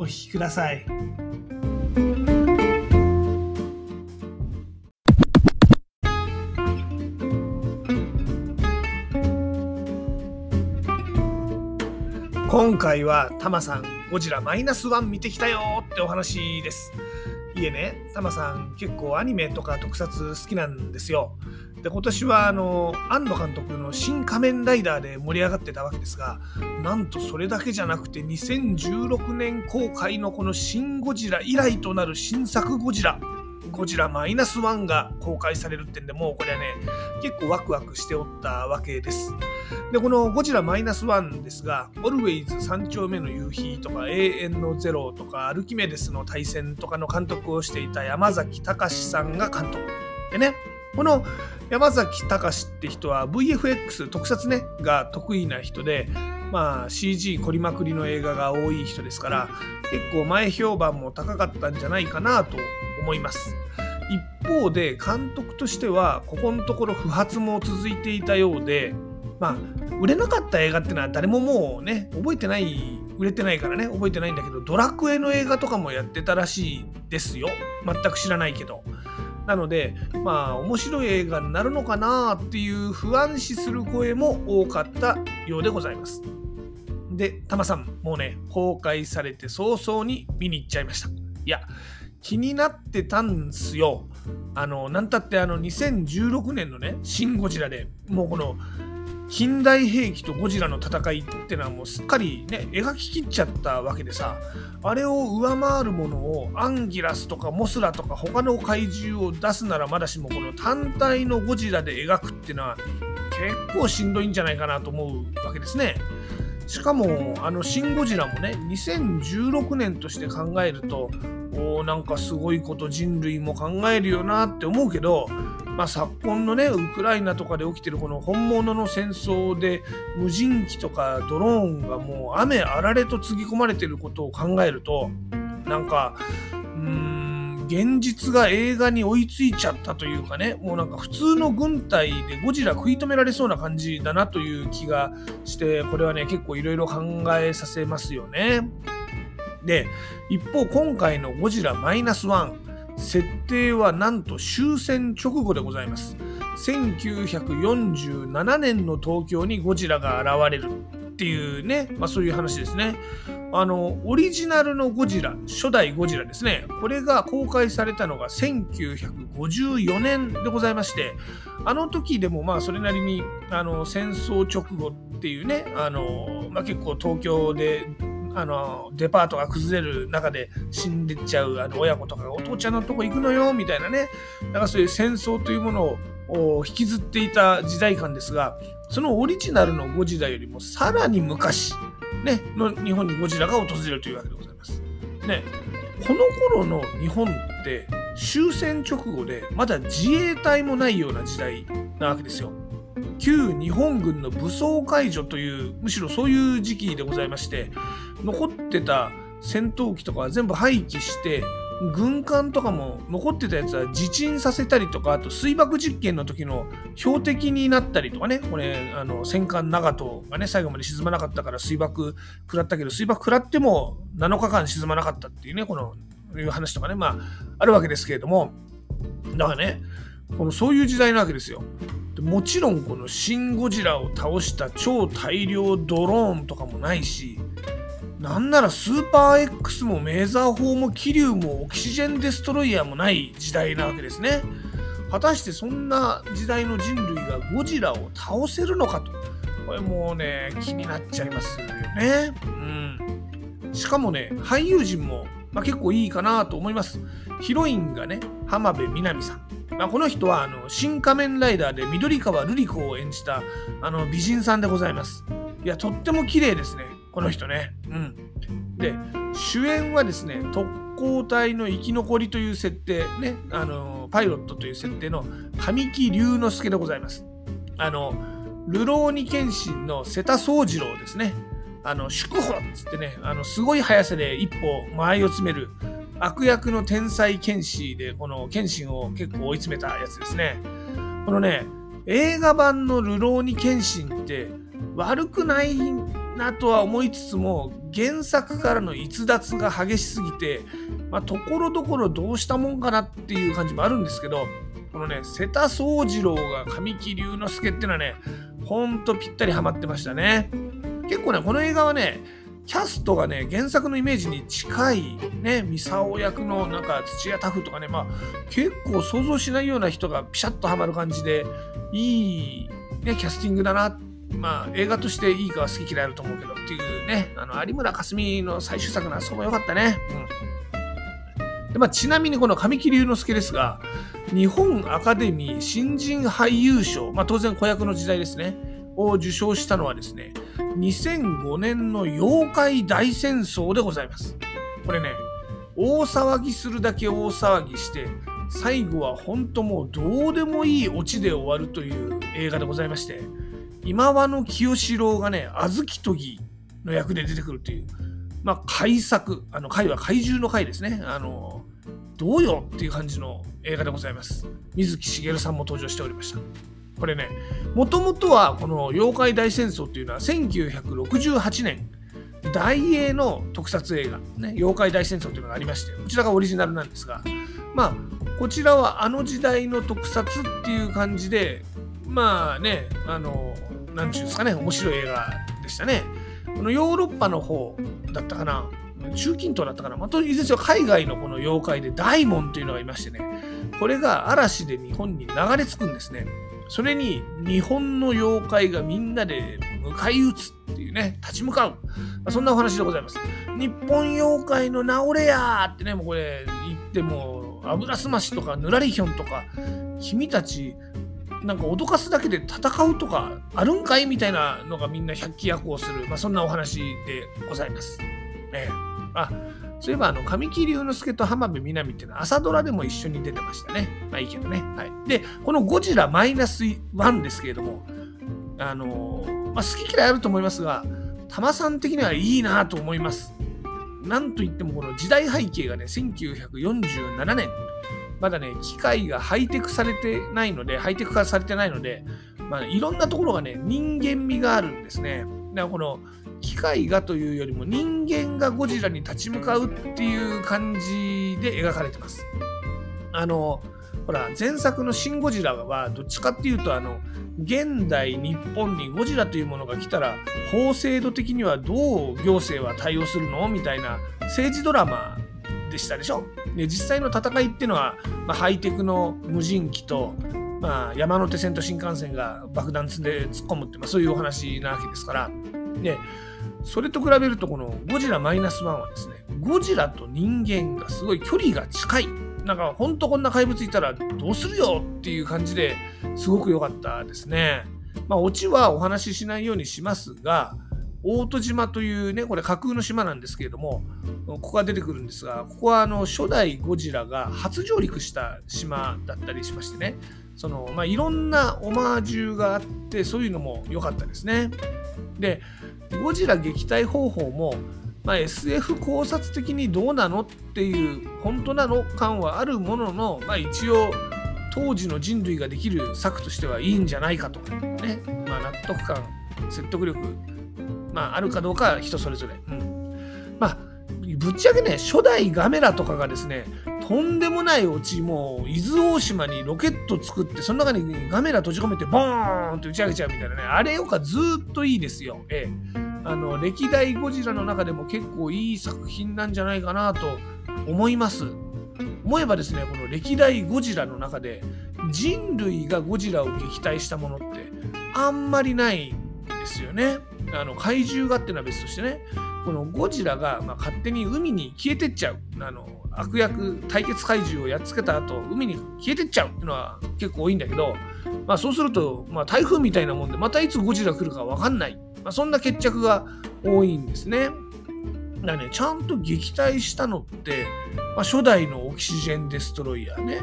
お聞きください。今回はタマさんゴジラマイナスワン見てきたよってお話です。いえね、タマさん結構アニメとか特撮好きなんですよ。で今年はあの庵野監督の「新仮面ライダー」で盛り上がってたわけですがなんとそれだけじゃなくて2016年公開のこの「シン・ゴジラ」以来となる新作ゴジラゴジラマイナスワンが公開されるってんでもうこれはね結構ワクワクしておったわけです。でこのゴジラマイナスワンですが「オルウェイズ三丁目の夕日」とか「永遠のゼロ」とか「アルキメデスの対戦」とかの監督をしていた山崎隆さんが監督でねこの山崎隆って人は VFX 特撮ねが得意な人でまあ CG 凝りまくりの映画が多い人ですから結構前評判も高かったんじゃないかなと思います。一方で監督としてはここのところ不発も続いていたようでまあ売れなかった映画ってのは誰ももうね覚えてない売れてないからね覚えてないんだけどドラクエの映画とかもやってたらしいですよ。全く知らないけど。なのでまあ面白い映画になるのかなっていう不安視する声も多かったようでございます。でタマさんもうね公開されて早々に見に行っちゃいました。いや気になってたんすよ。あのなんたってあの2016年のね「シン・ゴジラ」でもうこの近代兵器とゴジラの戦いってのはもうすっかりね描ききっちゃったわけでさあれを上回るものをアンギラスとかモスラとか他の怪獣を出すならまだしもこの単体のゴジラで描くってのは結構しんどいんじゃないかなと思うわけですね。しかもあの「シン・ゴジラ」もね2016年として考えるとおなんかすごいこと人類も考えるよなって思うけどまあ、昨今のねウクライナとかで起きてるこの本物の戦争で無人機とかドローンがもう雨あられとつぎ込まれてることを考えるとなんかうん現実が映画に追いついちゃったというかねもうなんか普通の軍隊でゴジラ食い止められそうな感じだなという気がしてこれはね結構いろいろ考えさせますよね。で一方今回のゴジラマイナスワン設定はなんと終戦直後でございます。1947年の東京にゴジラが現れるっていうね、まあ、そういう話ですね。あのオリジナルのゴジラ初代ゴジラですね。これが公開されたのが1954年でございましてあの時でもまあそれなりにあの戦争直後っていうねあの、まあ、結構東京であのデパートが崩れる中で死んでっちゃうあの親子とかがお父ちゃんのとこ行くのよみたいなねなんかそういう戦争というものを引きずっていた時代感ですがそのオリジナルのゴジラよりもさらに昔、ね、の日本にゴジラが訪れるというわけでございます。ね、この頃の日本って終戦直後でまだ自衛隊もないような時代なわけですよ。旧日本軍の武装解除というむしろそういう時期でございまして残ってた戦闘機とかは全部廃棄して軍艦とかも残ってたやつは自沈させたりとかあと水爆実験の時の標的になったりとかねこれあの戦艦長門がね最後まで沈まなかったから水爆食らったけど水爆食らっても7日間沈まなかったっていうねこのいう話とかねまああるわけですけれどもだからねこのそういう時代なわけですよ。でもちろんこの「シン・ゴジラ」を倒した超大量ドローンとかもないしなんならスーパー X もメーザー砲も気流もオキシジェンデストロイヤーもない時代なわけですね。果たしてそんな時代の人類がゴジラを倒せるのかとこれもうね気になっちゃいますよね。うん、しかもね俳優陣も、まあ、結構いいかなと思います。ヒロインがね浜辺美波さん。まあ、この人はあの新仮面ライダーで緑川瑠璃子を演じたあの美人さんでございます。いやとっても綺麗ですねこの人ね。うん、で主演はですね特航隊の生き残りという設定、ね、あのパイロットという設定の神木隆之介でございます。あの、流浪に剣心の瀬田宗次郎ですね。あの、祝歩っつってね、あの、すごい速さで一歩間合いを詰める悪役の天才剣士で、この剣心を結構追い詰めたやつですね。このね、映画版の流浪に剣心って悪くないなとは思いつつも原作からの逸脱が激しすぎてまあところどころどうしたもんかなっていう感じもあるんですけどこのね瀬田宗次郎が神木隆之介っていうのはねほんとぴったりハマってましたね。結構ねこの映画はねキャストがね原作のイメージに近いねミサオ役のなんか土屋タフとかねまあ結構想像しないような人がピシャッとはまる感じでいい、ね、キャスティングだなまあ映画としていいかは好き嫌いあると思うけどっていうねあの有村架純の最終作のあそこも良かったね。うんでまあ、ちなみにこの神木隆之介ですが日本アカデミー新人俳優賞、まあ、当然子役の時代ですねを受賞したのはですね2005年の妖怪大戦争でございます。これね大騒ぎするだけ大騒ぎして最後は本当もうどうでもいいオチで終わるという映画でございまして今和の清志郎がね小豆とぎの役で出てくるというまあ怪作あの怪は怪獣の怪ですね。あのどうよっていう感じの映画でございます。水木しげるさんも登場しておりました。これねもともとはこの「妖怪大戦争」っていうのは1968年大英の特撮映画、ね、妖怪大戦争というのがありましてこちらがオリジナルなんですがまあこちらはあの時代の特撮っていう感じでまあねあの何て言うんですかね面白い映画でしたね。このヨーロッパの方だったかな中近東だったかな、まあ、といずれ海外のこの妖怪で大門というのがいましてねこれが嵐で日本に流れ着くんですね。それに日本の妖怪がみんなで迎え撃つっていうね立ち向かう、まあ、そんなお話でございます。日本妖怪の治れやってねもうこれ言っても油すましとかぬらりひょんとか君たちなんか脅かすだけで戦うとかあるんかいみたいなのがみんな百鬼夜行する、まあ、そんなお話でございます。ええ、あそういえばあの神木隆之介と浜辺美波っていうのは朝ドラでも一緒に出てましたね。まあいいけどね。はい、でこのゴジラマイナス1ですけれどもあのまあ、好き嫌いあると思いますが玉さん的にはいいなと思います。なんといってもこの時代背景がね1947年まだね、機械がハイテクされてないので、ハイテク化されてないので、まあ、いろんなところがね、人間味があるんですね。だからこの機械がというよりも人間がゴジラに立ち向かうっていう感じで描かれてます。あの、ほら、前作のシン・ゴジラはどっちかっていうと、あの、現代日本にゴジラというものが来たら法制度的にはどう行政は対応するの？みたいな政治ドラマでしたでしょ。で実際の戦いっていうのは、まあ、ハイテクの無人機と、まあ、山手線と新幹線が爆弾積んで突っ込むって、まあ、そういうお話なわけですから。でそれと比べるとこのゴジラマイナスワンはですねゴジラと人間がすごい距離が近い。なんかほんとこんな怪物いたらどうするよっていう感じですごく良かったですね。まあオチはお話ししないようにしますが大戸島というねこれ架空の島なんですけれどもここが出てくるんですがここはあの初代ゴジラが初上陸した島だったりしましてねその、まあ、いろんなオマージュがあってそういうのも良かったですね。でゴジラ撃退方法も、まあ、SF 考察的にどうなのっていう本当なの感はあるものの、まあ、一応当時の人類ができる策としてはいいんじゃないかとね、まあ、納得感説得力まあ、あるかどうかは人それぞれ。うん、まあぶっちゃけね初代ガメラとかがですねとんでもないオチもう伊豆大島にロケット作ってその中にガメラ閉じ込めてボーンって打ち上げちゃうみたいなねあれよかずっといいですよ。ええ、あの歴代ゴジラの中でも結構いい作品なんじゃないかなと思います。思えばですねこの歴代ゴジラの中で人類がゴジラを撃退したものってあんまりないんですよね。あの怪獣がっていうのは別としてねこのゴジラがまあ勝手に海に消えてっちゃうあの悪役対決怪獣をやっつけた後海に消えてっちゃうっていうのは結構多いんだけど、まあ、そうすると、まあ、台風みたいなもんでまたいつゴジラ来るか分かんない、まあ、そんな決着が多いんですね。だね、ちゃんと撃退したのって、まあ、初代のオキシジェン・デストロイヤーね。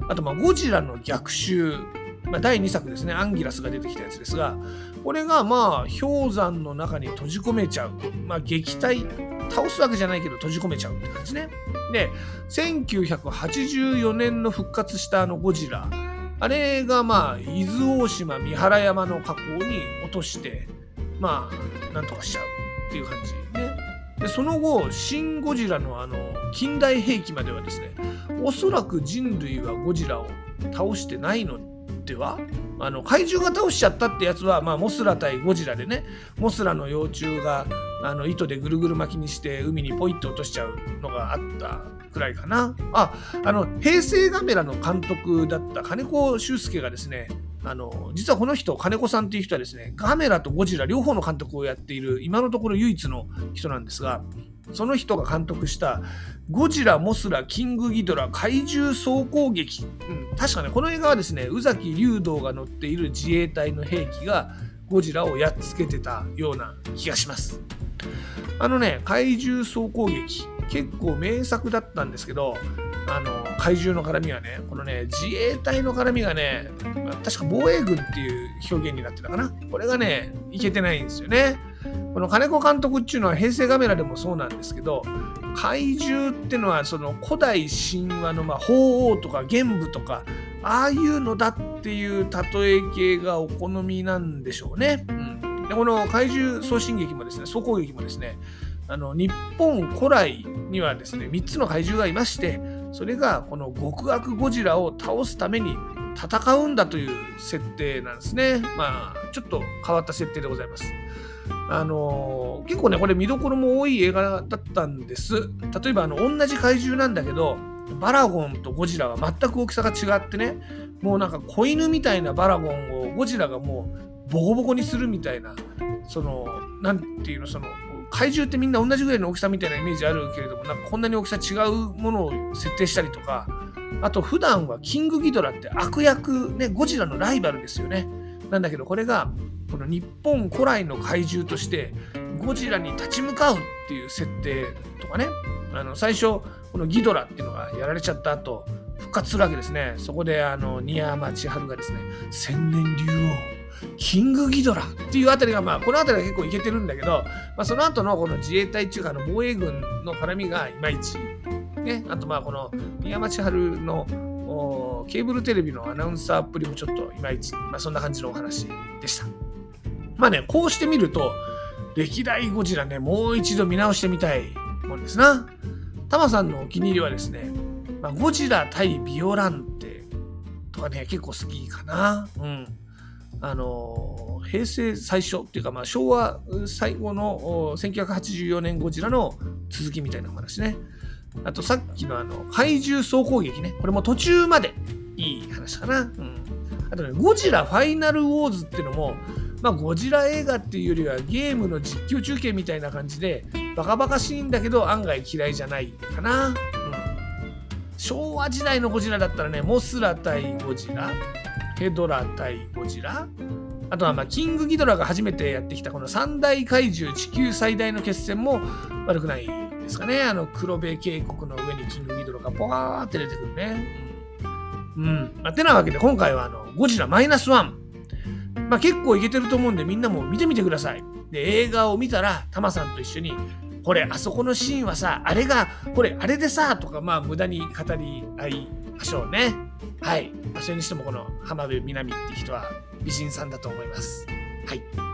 うん、あと、まあ、ゴジラの逆襲。まあ、第2作ですね、アンギラスが出てきたやつですが、これがまあ氷山の中に閉じ込めちゃう。まあ撃退、倒すわけじゃないけど閉じ込めちゃうって感じね。で、1984年の復活したあのゴジラ、あれがまあ伊豆大島三原山の河口に落として、まあなんとかしちゃうっていう感じね。でその後、シン・ゴジラのあの近代兵器まではですね、おそらく人類はゴジラを倒してないのではあの怪獣が倒しちゃったってやつは、まあ、モスラ対ゴジラでねモスラの幼虫があの糸でぐるぐる巻きにして海にポイッと落としちゃうのがあったくらいかな。ああの平成ガメラの監督だった金子修介がですねあの実はこの人金子さんっていう人はですねガメラとゴジラ両方の監督をやっている今のところ唯一の人なんですがその人が監督したゴジラ、モスラ、キングギドラ、怪獣総攻撃。うん、確かね、この映画はですね、宇崎竜道が乗っている自衛隊の兵器がゴジラをやっつけてたような気がします。あのね、怪獣総攻撃、結構名作だったんですけど、あの怪獣の絡みはね、このね、自衛隊の絡みがね、確か防衛軍っていう表現になってたかな。これがね、いけてないんですよね。この金子監督っていうのは平成ガメラでもそうなんですけど、怪獣ってのはその古代神話のまあ鳳凰とか玄武とかああいうのだっていう例え系がお好みなんでしょうね。うん、でこの怪獣送信劇もですね総攻撃もですねあの日本古来にはですね3つの怪獣がいましてそれがこの極悪ゴジラを倒すために戦うんだという設定なんですね。まあちょっと変わった設定でございます。あのー、結構ね、これ見どころも多い映画だったんです。例えば、あの、同じ怪獣なんだけど、バラゴンとゴジラは全く大きさが違ってね、もうなんか子犬みたいなバラゴンをゴジラがもうボコボコにするみたいな、その、なんていうの、その、怪獣ってみんな同じぐらいの大きさみたいなイメージあるけれども、なんかこんなに大きさ違うものを設定したりとか、あと普段はキングギドラって悪役、ね、ゴジラのライバルですよね。なんだけど、これがこの日本古来の怪獣としてゴジラに立ち向かうっていう設定とかね。あの最初このギドラっていうのがやられちゃった後復活するわけですね。そこであの新山千春がですね千年竜王キングギドラっていうあたりがまあこのあたりが結構いけてるんだけど、まあ、その後のこの自衛隊中華の防衛軍の絡みがいまいちね。あとまあこの新山千春のケーブルテレビのアナウンサーっぷりもちょっといまいち、まあ、そんな感じのお話でした。まあね、こうしてみると、歴代ゴジラね、もう一度見直してみたいもんですな。タマさんのお気に入りはですね、まあ、ゴジラ対ビオランテとかね、結構好きかな。うん。あの、平成最初っていうか、まあ、昭和最後の1984年ゴジラの続きみたいなお話ね。あとさっきのあの怪獣総攻撃ね。これも途中までいい話かな。うん。あとね、ゴジラファイナルウォーズっていうのも、まあ、ゴジラ映画っていうよりはゲームの実況中継みたいな感じでバカバカしいんだけど案外嫌いじゃないかな、うん、昭和時代のゴジラだったらねモスラ対ゴジラヘドラ対ゴジラあとはまあキングギドラが初めてやってきたこの三大怪獣地球最大の決戦も悪くないですかねあの黒部渓谷の上にキングギドラがポワーって出てくるねうん、うんまあ、てなわけで今回はあのゴジラマイナスワンまあ、結構いけてると思うんでみんなも見てみてください。で映画を見たらタマさんと一緒にこれあそこのシーンはさあれがこれあれでさとかまあ無駄に語り合いましょうね。はい。それにしてもこの浜辺美波って人は美人さんだと思います。はい。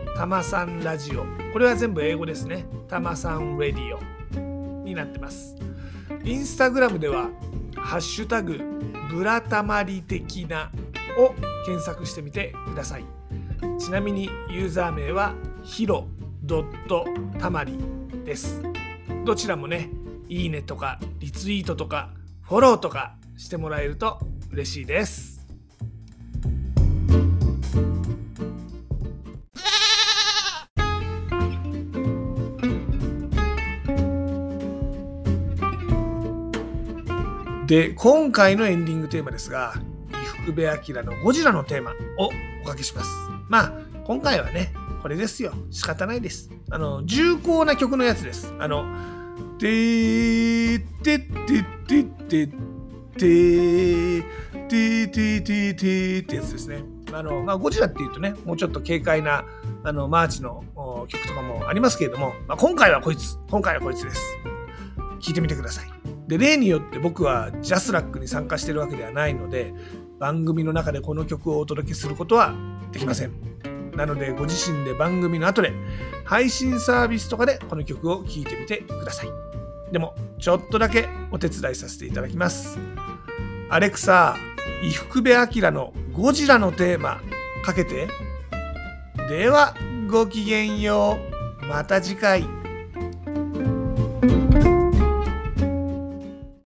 たまさんラジオ。これは全部英語ですね。たまさんラディオ。になってます。インスタグラムではハッシュタグブラタマリ的なを検索してみてください。ちなみにユーザー名はヒロドットたまりです。どちらもねいいねとかリツイートとかフォローとかしてもらえると嬉しいです。で今回のエンディングテーマですが伊福部明のゴジラのテーマをおかけします。まあ今回はねこれですよ。仕方ないです。あの重厚な曲のやつです。あの「てーてってってっててーてーてーてーてー」ってやつですね。あの、まあ、ゴジラっていうとねもうちょっと軽快なあのマーチの曲とかもありますけれども、まあ、今回はこいつ。今回はこいつです。聞いてみてください。で例によって僕はジャスラックに参加してるわけではないので番組の中でこの曲をお届けすることはできません。なのでご自身で番組の後で配信サービスとかでこの曲を聴いてみてください。でもちょっとだけお手伝いさせていただきます。アレクサ伊福部明のゴジラのテーマかけて。ではごきげんよう。また次回。